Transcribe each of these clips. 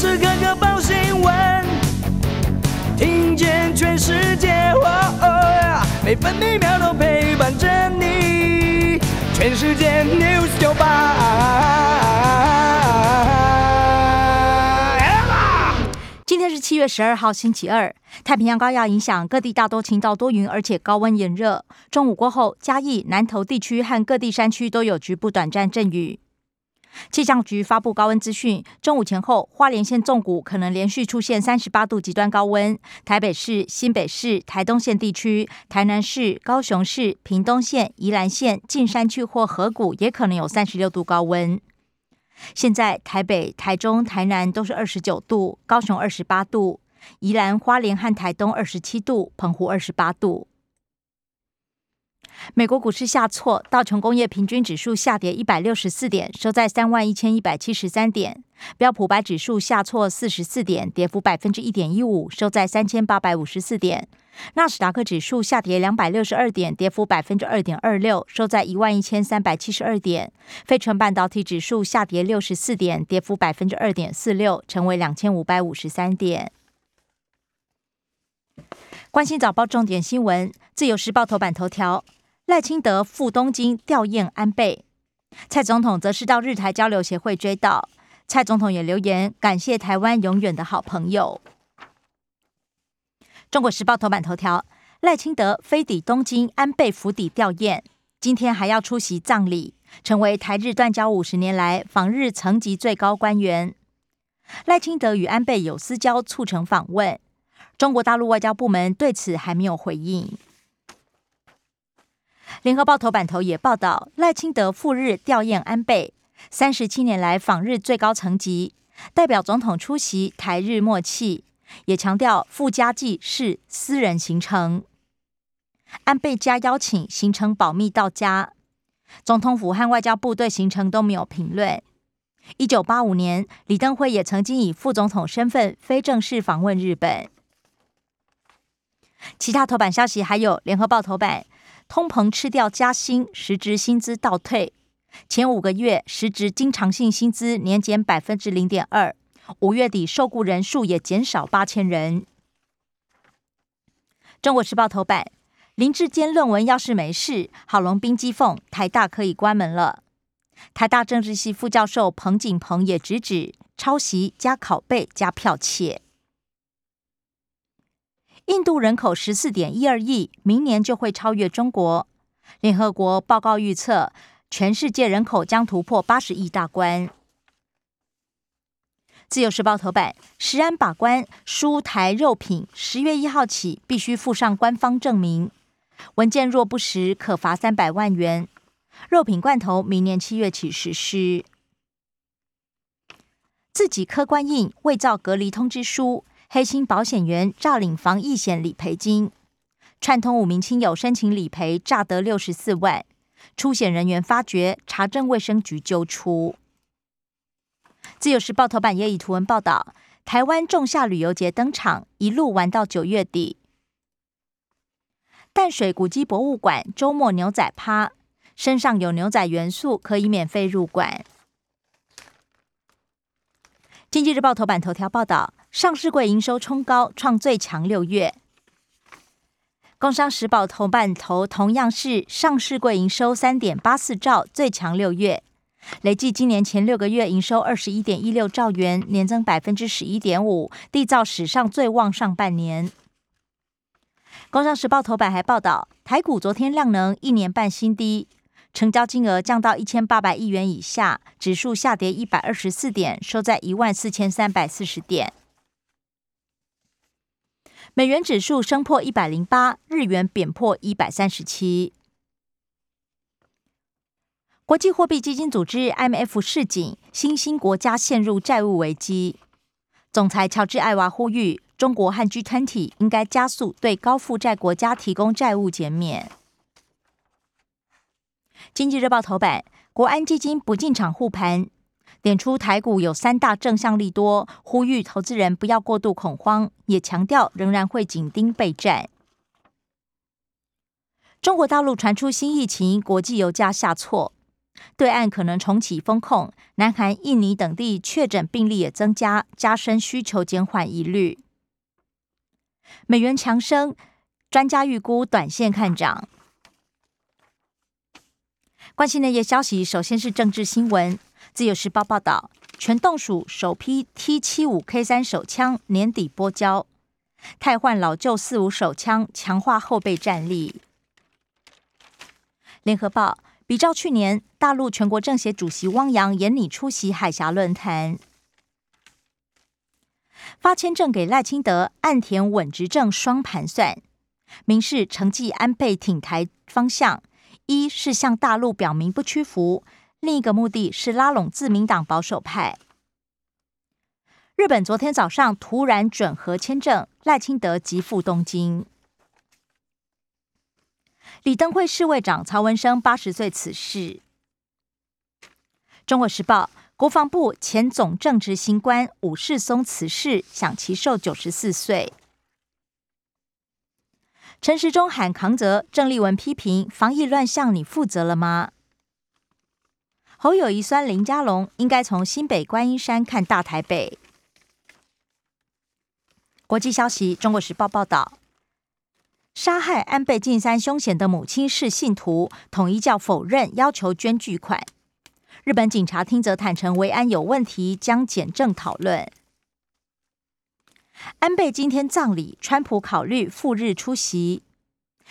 时刻刻报新闻，听见全世界，每分每秒都陪伴着你。全世界 news 九八。今天是七月十二号，星期二。太平洋高压影响各地大多晴到多云，而且高温炎热。中午过后，嘉义、南投地区和各地山区都有局部短暂阵雨。气象局发布高温资讯，中午前后，花莲县纵谷可能连续出现三十八度极端高温；台北市、新北市、台东县地区、台南市、高雄市、屏东县、宜兰县、近山区或河谷也可能有三十六度高温。现在台北、台中、台南都是二十九度，高雄二十八度，宜兰花莲和台东二十七度，澎湖二十八度。美国股市下挫，道琼工业平均指数下跌一百六十四点，收在三万一千一百七十三点；标普白指数下挫四十四点，跌幅百分之一点一五，收在三千八百五十四点；纳斯达克指数下跌两百六十二点，跌幅百分之二点二六，收在一万一千三百七十二点；费城半导体指数下跌六十四点，跌幅百分之二点四六，成为两千五百五十三点。关心早报重点新闻，自由时报头版头条。赖清德赴东京吊唁安倍，蔡总统则是到日台交流协会追悼。蔡总统也留言感谢台湾永远的好朋友。中国时报头版头条：赖清德飞抵东京安倍府邸吊唁，今天还要出席葬礼，成为台日断交五十年来访日层级最高官员。赖清德与安倍有私交，促成访问。中国大陆外交部门对此还没有回应。联合报头版头也报道，赖清德赴日吊唁安倍，三十七年来访日最高层级，代表总统出席台日默契，也强调赴家祭是私人行程。安倍家邀请行程保密到家，总统府和外交部对行程都没有评论。一九八五年，李登辉也曾经以副总统身份非正式访问日本。其他头版消息还有联合报头版。通膨吃掉加薪，实质薪资倒退。前五个月实质经常性薪资年减百分之零点二，五月底受雇人数也减少八千人。中国时报头版：林志坚论文要是没事，郝龙斌讥讽台大可以关门了。台大政治系副教授彭景鹏也直指抄袭加拷贝加剽窃。印度人口十四点一二亿，明年就会超越中国。联合国报告预测，全世界人口将突破八十亿大关。自由时报头版：食安把关，输台肉品十月一号起必须附上官方证明，文件若不实可罚三百万元。肉品罐头明年七月起实施。自己客观印伪造隔离通知书。黑心保险员诈领防疫险理赔金，串通五名亲友申请理赔，诈得六十四万。出险人员发觉，查证卫生局揪出。自由时报头版也以图文报道：台湾仲夏旅游节登场，一路玩到九月底。淡水古迹博物馆周末牛仔趴，身上有牛仔元素可以免费入馆。经济日报头版头条报道。上市柜营收冲高，创最强六月。工商时报头版头同样是上市柜营收三点八四兆，最强六月，累计今年前六个月营收二十一点一六兆元，年增百分之十一点五，缔造史上最旺上半年。工商时报头版还报道，台股昨天量能一年半新低。成交金额降到一千八百亿元以下，指数下跌一百二十四点，收在一万四千三百四十点。美元指数升破一百零八，日元贬破一百三十七。国际货币基金组织 （IMF） 示警，新兴国家陷入债务危机。总裁乔治·艾娃呼吁，中国和 G20 应该加速对高负债国家提供债务减免。经济日报头版：国安基金不进场护盘。点出台股有三大正向利多，呼吁投资人不要过度恐慌，也强调仍然会紧盯备战。中国大陆传出新疫情，国际油价下挫。对岸可能重启封控，南韩、印尼等地确诊病例也增加，加深需求减缓疑虑。美元强升，专家预估短线看涨。关心内页消息，首先是政治新闻。自由时报报道，全动署首批 T 七五 K 三手枪年底拨交，汰换老旧四五手枪，强化后备战力。联合报。比照去年，大陆全国政协主席汪洋严拟出席海峡论坛，发签证给赖清德，岸田稳执政双盘算，明示承继安倍挺台方向，一是向大陆表明不屈服，另一个目的是拉拢自民党保守派。日本昨天早上突然准核签证，赖清德急赴东京。李登辉侍卫长曹文生八十岁辞世。中国时报国防部前总政治新官武世松辞世，享其寿九十四岁。陈时中喊扛责，郑丽文批评防疫乱象，你负责了吗？侯友谊酸林佳龙，应该从新北观音山看大台北。国际消息，中国时报报道。杀害安倍晋三凶险的母亲是信徒，统一教否认要求捐巨款。日本警察厅则坦承维安有问题，将检证讨论。安倍今天葬礼，川普考虑赴日出席。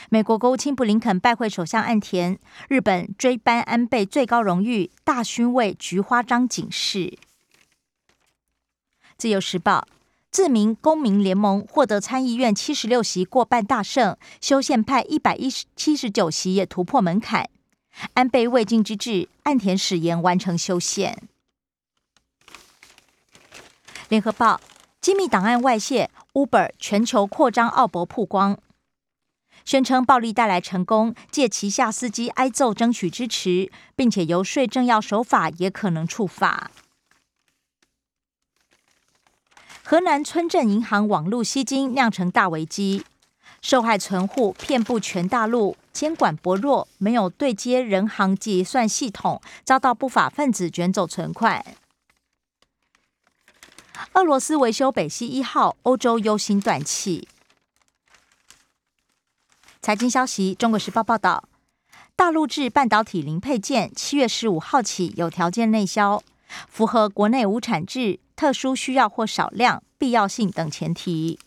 美国国务卿布林肯拜会首相岸田。日本追颁安倍最高荣誉大勋位菊花章警示。自由时报。自民公民联盟获得参议院七十六席过半大胜，修宪派一百一十七十九席也突破门槛。安倍未尽之志，岸田誓言完成修宪。联合报机密档案外泄，Uber 全球扩张奥博曝光，宣称暴力带来成功，借旗下司机挨揍争取支持，并且游说政要守法也可能触法。河南村镇银行网络吸金酿成大危机，受害存户遍布全大陆，监管薄弱，没有对接人行结算系统，遭到不法分子卷走存款。俄罗斯维修北溪一号，欧洲忧心断气。财经消息，中国时报报道，大陆制半导体零配件七月十五号起有条件内销，符合国内无产制。特殊需要或少量必要性等前提。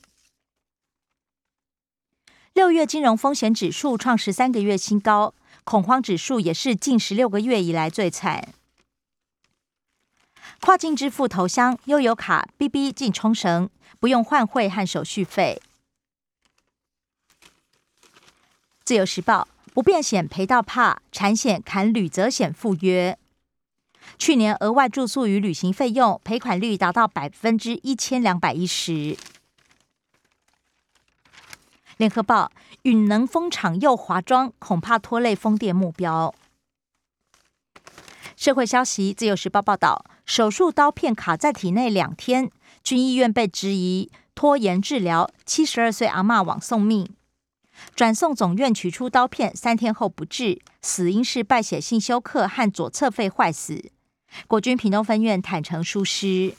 六月金融风险指数创十三个月新高，恐慌指数也是近十六个月以来最惨。跨境支付投箱悠游卡 BB 进冲绳，不用换汇和手续费。自由时报不变险赔到怕，产险砍旅责险赴约。去年额外住宿与旅行费用赔款率达到百分之一千两百一十。联合报：允能蜂场又华装，恐怕拖累风电目标。社会消息：自由时报报道，手术刀片卡在体内两天，军医院被质疑拖延治疗，七十二岁阿嬷枉送命。转送总院取出刀片，三天后不治，死因是败血性休克和左侧肺坏死。国军屏东分院坦诚疏失，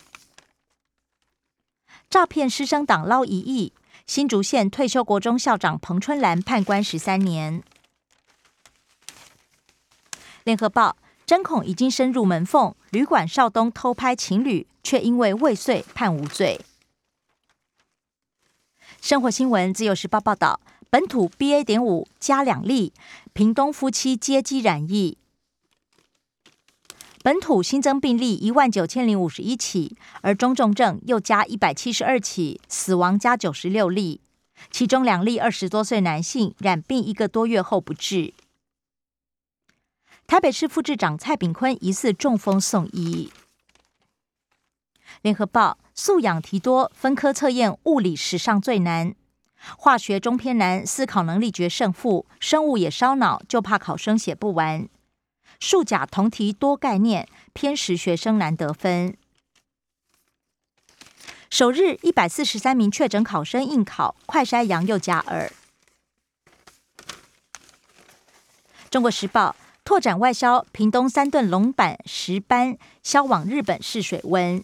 诈骗师生党捞一亿。新竹县退休国中校长彭春兰判官十三年。联合报针孔已经深入门缝，旅馆少东偷拍情侣，却因为未遂判无罪。生活新闻自由时报报道。本土 BA. 点五加两例，屏东夫妻接机染疫。本土新增病例一万九千零五十一起，而中重症又加一百七十二起，死亡加九十六例，其中两例二十多岁男性染病一个多月后不治。台北市副市长蔡炳坤疑似中风送医。联合报素养提多，分科测验物理史上最难。化学中偏难，思考能力决胜负；生物也烧脑，就怕考生写不完。数甲同题多概念，偏食学生难得分。首日一百四十三名确诊考生应考，快筛阳又加二。中国时报：拓展外销，屏东三顿龙板石斑销往日本试水温。